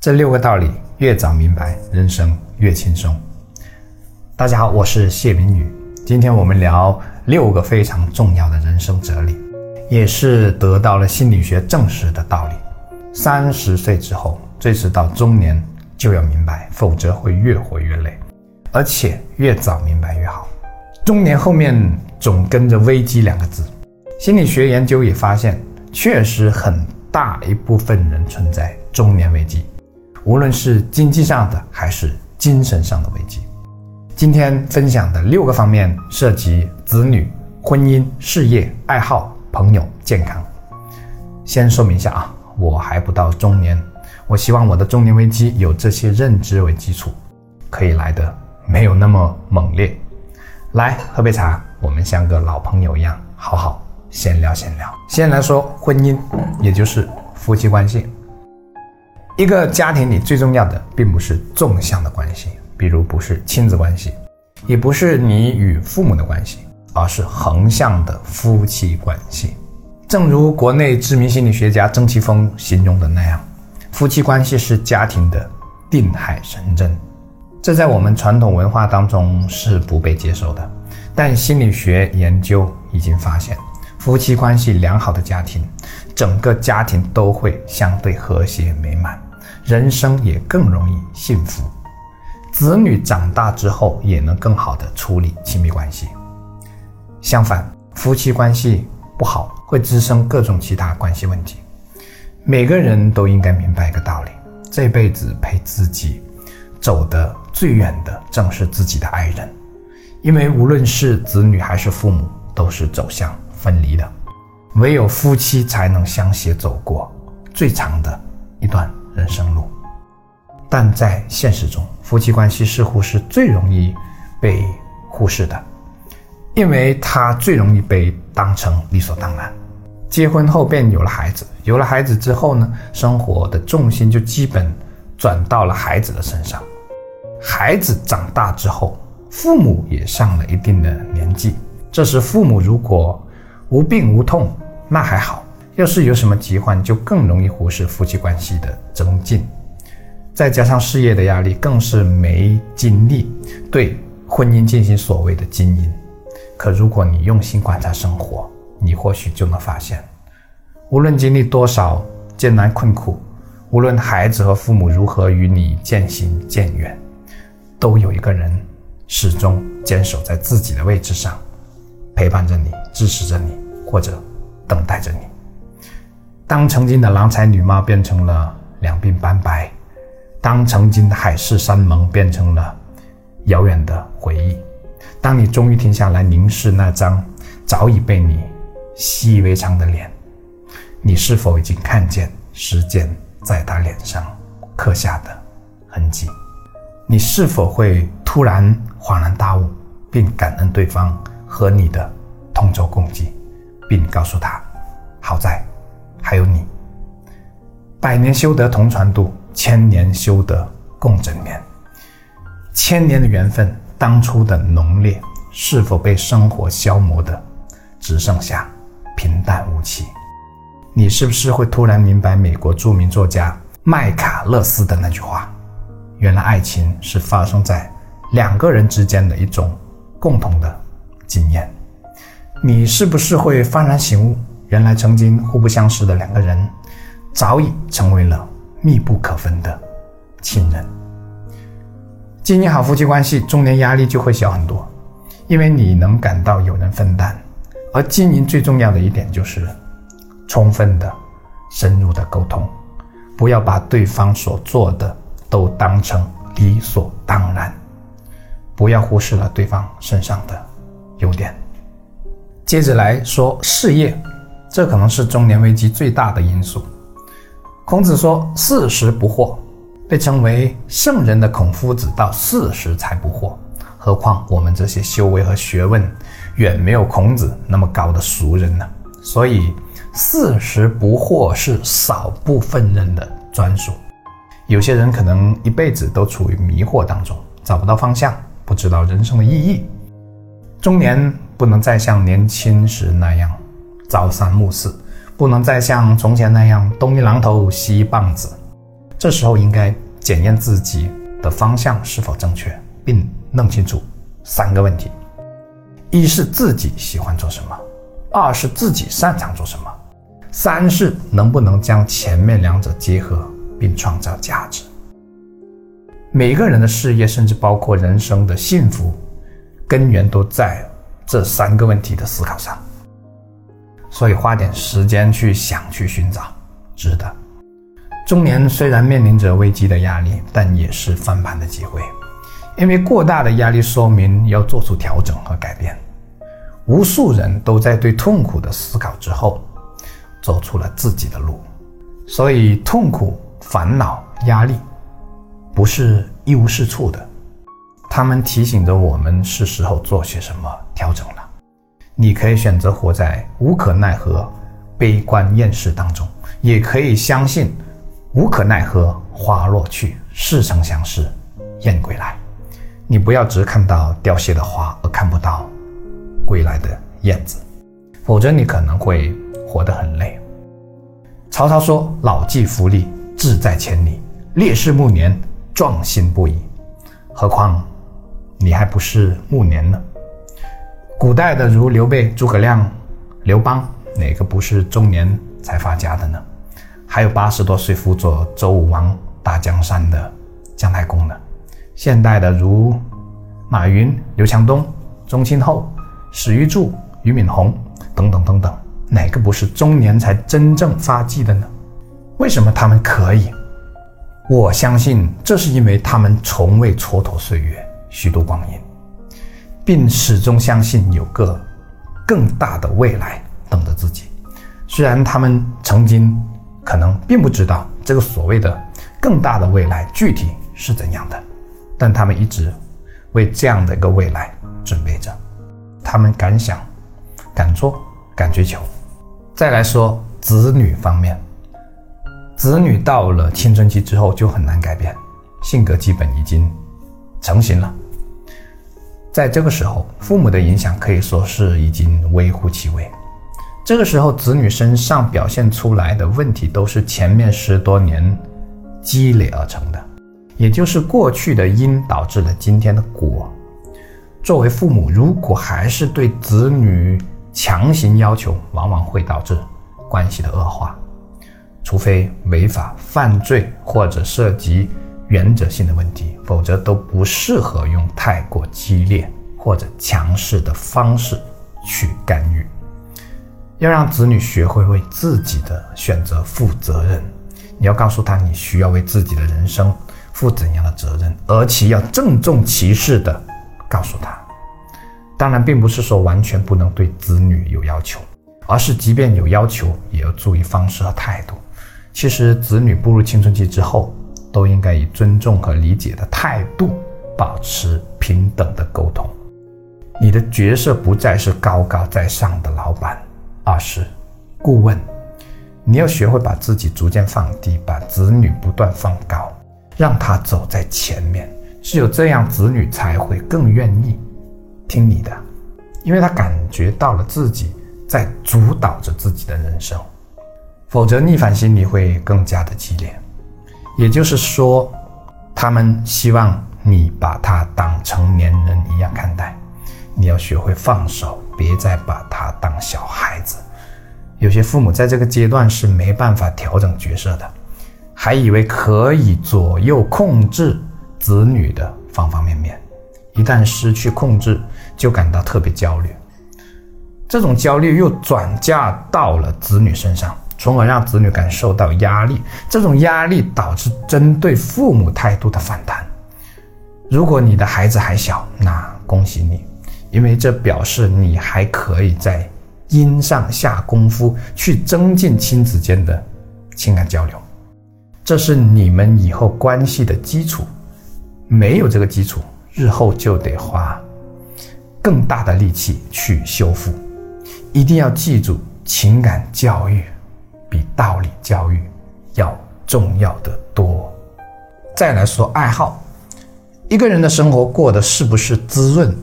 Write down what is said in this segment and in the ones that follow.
这六个道理越早明白，人生越轻松。大家好，我是谢明宇，今天我们聊六个非常重要的人生哲理，也是得到了心理学证实的道理。三十岁之后，最迟到中年就要明白，否则会越活越累，而且越早明白越好。中年后面总跟着危机两个字，心理学研究也发现，确实很大一部分人存在中年危机。无论是经济上的还是精神上的危机，今天分享的六个方面涉及子女、婚姻、事业、爱好、朋友、健康。先说明一下啊，我还不到中年，我希望我的中年危机有这些认知为基础，可以来的没有那么猛烈。来喝杯茶，我们像个老朋友一样，好好闲聊闲聊。先来说婚姻，也就是夫妻关系。一个家庭里最重要的，并不是纵向的关系，比如不是亲子关系，也不是你与父母的关系，而是横向的夫妻关系。正如国内知名心理学家曾奇峰形容的那样，夫妻关系是家庭的定海神针。这在我们传统文化当中是不被接受的，但心理学研究已经发现，夫妻关系良好的家庭，整个家庭都会相对和谐美满。人生也更容易幸福，子女长大之后也能更好的处理亲密关系。相反，夫妻关系不好会滋生各种其他关系问题。每个人都应该明白一个道理：这辈子陪自己走得最远的正是自己的爱人，因为无论是子女还是父母，都是走向分离的，唯有夫妻才能相携走过最长的一段。人生路，但在现实中，夫妻关系似乎是最容易被忽视的，因为它最容易被当成理所当然。结婚后便有了孩子，有了孩子之后呢，生活的重心就基本转到了孩子的身上。孩子长大之后，父母也上了一定的年纪，这时父母如果无病无痛，那还好。要是有什么疾患，就更容易忽视夫妻关系的增进，再加上事业的压力，更是没精力对婚姻进行所谓的经营。可如果你用心观察生活，你或许就能发现，无论经历多少艰难困苦，无论孩子和父母如何与你渐行渐远，都有一个人始终坚守在自己的位置上，陪伴着你，支持着你，或者等待着你。当曾经的郎才女貌变成了两鬓斑白，当曾经的海誓山盟变成了遥远的回忆，当你终于停下来凝视那张早已被你习以为常的脸，你是否已经看见时间在他脸上刻下的痕迹？你是否会突然恍然大悟，并感恩对方和你的同舟共济，并告诉他，好在。还有你，百年修得同船渡，千年修得共枕眠。千年的缘分，当初的浓烈，是否被生活消磨的只剩下平淡无奇？你是不是会突然明白美国著名作家麦卡勒斯的那句话：原来爱情是发生在两个人之间的一种共同的经验？你是不是会幡然醒悟？原来曾经互不相识的两个人，早已成为了密不可分的亲人。经营好夫妻关系，中年压力就会小很多，因为你能感到有人分担。而经营最重要的一点就是，充分的、深入的沟通，不要把对方所做的都当成理所当然，不要忽视了对方身上的优点。接着来说事业。这可能是中年危机最大的因素。孔子说：“四十不惑”，被称为圣人的孔夫子到四十才不惑，何况我们这些修为和学问远没有孔子那么高的俗人呢？所以，四十不惑是少部分人的专属。有些人可能一辈子都处于迷惑当中，找不到方向，不知道人生的意义。中年不能再像年轻时那样。朝三暮四，不能再像从前那样东一榔头西一棒子。这时候应该检验自己的方向是否正确，并弄清楚三个问题：一是自己喜欢做什么，二是自己擅长做什么，三是能不能将前面两者结合并创造价值。每个人的事业，甚至包括人生的幸福，根源都在这三个问题的思考上。所以花点时间去想、去寻找，值得。中年虽然面临着危机的压力，但也是翻盘的机会，因为过大的压力说明要做出调整和改变。无数人都在对痛苦的思考之后，走出了自己的路。所以痛苦、烦恼、压力，不是一无是处的，他们提醒着我们是时候做些什么调整了。你可以选择活在无可奈何、悲观厌世当中，也可以相信无可奈何花落去，似曾相识燕归来。你不要只看到凋谢的花，而看不到归来的燕子，否则你可能会活得很累。曹操说：“老骥伏枥，志在千里；烈士暮年，壮心不已。”何况你还不是暮年呢？古代的如刘备、诸葛亮、刘邦，哪个不是中年才发家的呢？还有八十多岁辅佐周武王打江山的姜太公呢？现代的如马云、刘强东、钟庆后、史玉柱、俞敏洪等等等等，哪个不是中年才真正发迹的呢？为什么他们可以？我相信这是因为他们从未蹉跎岁月，虚度光阴。并始终相信有个更大的未来等着自己。虽然他们曾经可能并不知道这个所谓的更大的未来具体是怎样的，但他们一直为这样的一个未来准备着。他们敢想、敢做、敢追求。再来说子女方面，子女到了青春期之后就很难改变，性格基本已经成型了。在这个时候，父母的影响可以说是已经微乎其微。这个时候，子女身上表现出来的问题，都是前面十多年积累而成的，也就是过去的因导致了今天的果。作为父母，如果还是对子女强行要求，往往会导致关系的恶化，除非违法犯罪或者涉及。原则性的问题，否则都不适合用太过激烈或者强势的方式去干预。要让子女学会为自己的选择负责任，你要告诉他你需要为自己的人生负怎样的责任，而且要郑重其事的告诉他。当然，并不是说完全不能对子女有要求，而是即便有要求，也要注意方式和态度。其实，子女步入青春期之后。都应该以尊重和理解的态度保持平等的沟通。你的角色不再是高高在上的老板，而是顾问。你要学会把自己逐渐放低，把子女不断放高，让他走在前面。只有这样，子女才会更愿意听你的，因为他感觉到了自己在主导着自己的人生。否则，逆反心理会更加的激烈。也就是说，他们希望你把他当成年人一样看待，你要学会放手，别再把他当小孩子。有些父母在这个阶段是没办法调整角色的，还以为可以左右控制子女的方方面面，一旦失去控制，就感到特别焦虑，这种焦虑又转嫁到了子女身上。从而让子女感受到压力，这种压力导致针对父母态度的反弹。如果你的孩子还小，那恭喜你，因为这表示你还可以在因上下功夫去增进亲子间的情感交流，这是你们以后关系的基础。没有这个基础，日后就得花更大的力气去修复。一定要记住，情感教育。比道理教育要重要的多。再来说爱好，一个人的生活过得是不是滋润，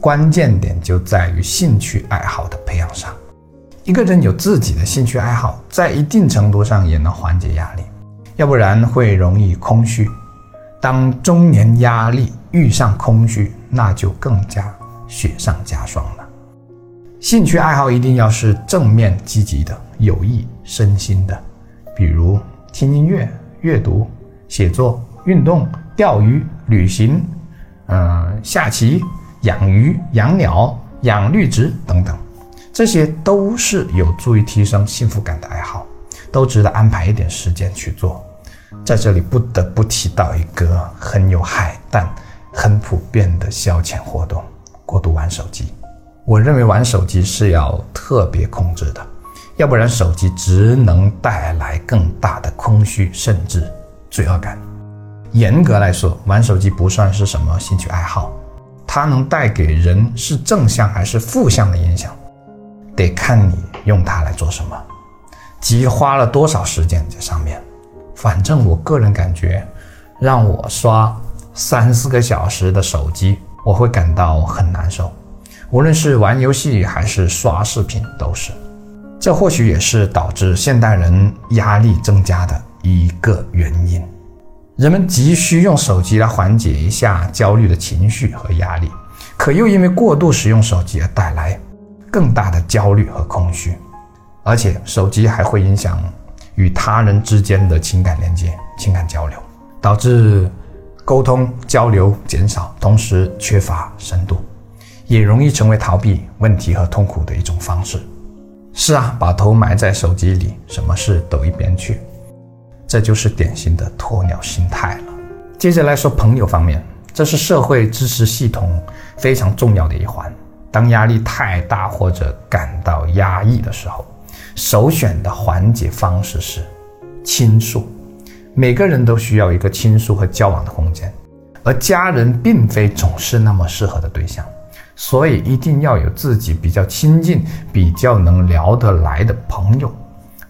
关键点就在于兴趣爱好的培养上。一个人有自己的兴趣爱好，在一定程度上也能缓解压力，要不然会容易空虚。当中年压力遇上空虚，那就更加雪上加霜了。兴趣爱好一定要是正面积极的、有益身心的，比如听音乐、阅读、写作、运动、钓鱼、旅行，嗯，下棋、养鱼、养鸟、养绿植等等，这些都是有助于提升幸福感的爱好，都值得安排一点时间去做。在这里不得不提到一个很有害但很普遍的消遣活动——过度玩手机。我认为玩手机是要特别控制的，要不然手机只能带来更大的空虚，甚至罪恶感。严格来说，玩手机不算是什么兴趣爱好，它能带给人是正向还是负向的影响，得看你用它来做什么，及花了多少时间在上面。反正我个人感觉，让我刷三四个小时的手机，我会感到很难受。无论是玩游戏还是刷视频，都是。这或许也是导致现代人压力增加的一个原因。人们急需用手机来缓解一下焦虑的情绪和压力，可又因为过度使用手机而带来更大的焦虑和空虚。而且，手机还会影响与他人之间的情感连接、情感交流，导致沟通交流减少，同时缺乏深度。也容易成为逃避问题和痛苦的一种方式。是啊，把头埋在手机里，什么事都一边去，这就是典型的鸵鸟心态了。接着来说朋友方面，这是社会支持系统非常重要的一环。当压力太大或者感到压抑的时候，首选的缓解方式是倾诉。每个人都需要一个倾诉和交往的空间，而家人并非总是那么适合的对象。所以一定要有自己比较亲近、比较能聊得来的朋友，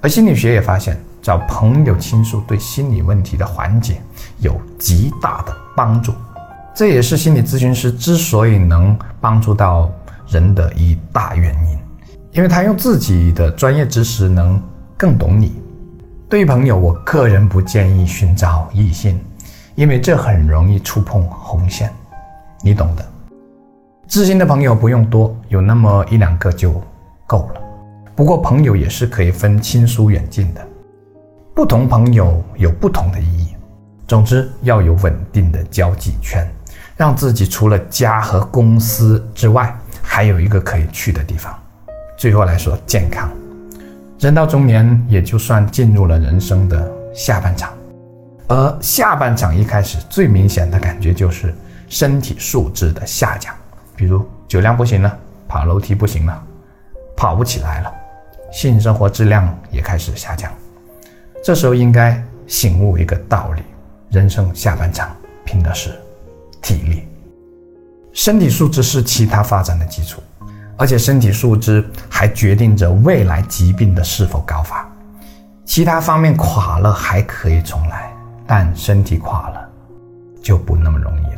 而心理学也发现，找朋友倾诉对心理问题的缓解有极大的帮助。这也是心理咨询师之所以能帮助到人的一大原因，因为他用自己的专业知识能更懂你。对于朋友，我个人不建议寻找异性，因为这很容易触碰红线，你懂的。知心的朋友不用多，有那么一两个就够了。不过朋友也是可以分亲疏远近的，不同朋友有不同的意义。总之要有稳定的交际圈，让自己除了家和公司之外，还有一个可以去的地方。最后来说，健康。人到中年，也就算进入了人生的下半场，而下半场一开始最明显的感觉就是身体素质的下降。比如酒量不行了，爬楼梯不行了，跑不起来了，性生活质量也开始下降。这时候应该醒悟一个道理：人生下半场拼的是体力。身体素质是其他发展的基础，而且身体素质还决定着未来疾病的是否高发。其他方面垮了还可以重来，但身体垮了就不那么容易。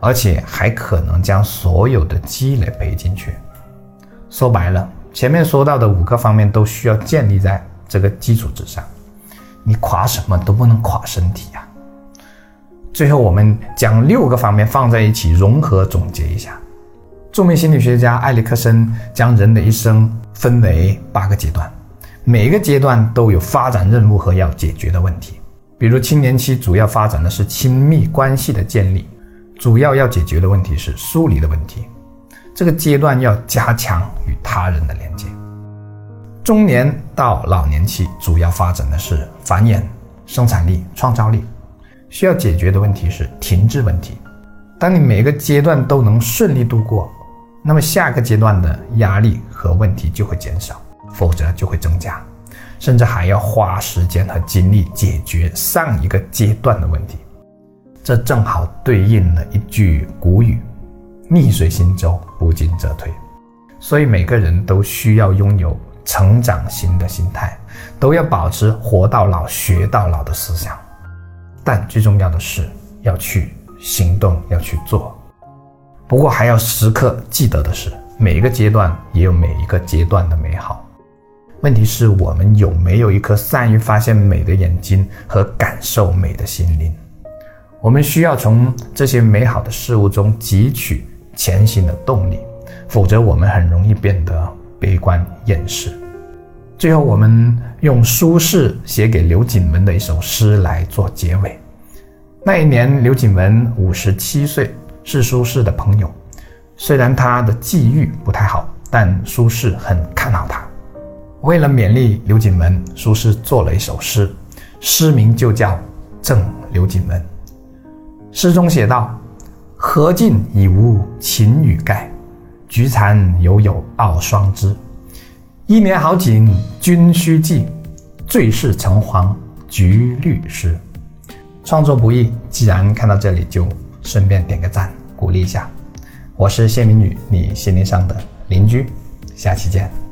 而且还可能将所有的积累赔进去。说白了，前面说到的五个方面都需要建立在这个基础之上。你垮什么都不能垮身体呀。最后，我们将六个方面放在一起融合总结一下。著名心理学家埃里克森将人的一生分为八个阶段，每一个阶段都有发展任务和要解决的问题。比如青年期主要发展的是亲密关系的建立。主要要解决的问题是疏离的问题，这个阶段要加强与他人的连接。中年到老年期主要发展的是繁衍、生产力、创造力，需要解决的问题是停滞问题。当你每个阶段都能顺利度过，那么下个阶段的压力和问题就会减少，否则就会增加，甚至还要花时间和精力解决上一个阶段的问题。这正好对应了一句古语：“逆水行舟，不进则退。”所以每个人都需要拥有成长型的心态，都要保持“活到老，学到老”的思想。但最重要的是要去行动，要去做。不过还要时刻记得的是，每一个阶段也有每一个阶段的美好。问题是我们有没有一颗善于发现美的眼睛和感受美的心灵？我们需要从这些美好的事物中汲取前行的动力，否则我们很容易变得悲观厌世。最后，我们用苏轼写给刘景文的一首诗来做结尾。那一年，刘景文五十七岁，是苏轼的朋友。虽然他的际遇不太好，但苏轼很看好他。为了勉励刘景文，苏轼做了一首诗，诗名就叫《赠刘景文》。诗中写道：“荷尽已无擎雨盖，菊残犹有傲霜枝。一年好景君须记，最是橙黄橘绿时。”创作不易，既然看到这里，就顺便点个赞，鼓励一下。我是谢明宇，你心灵上的邻居，下期见。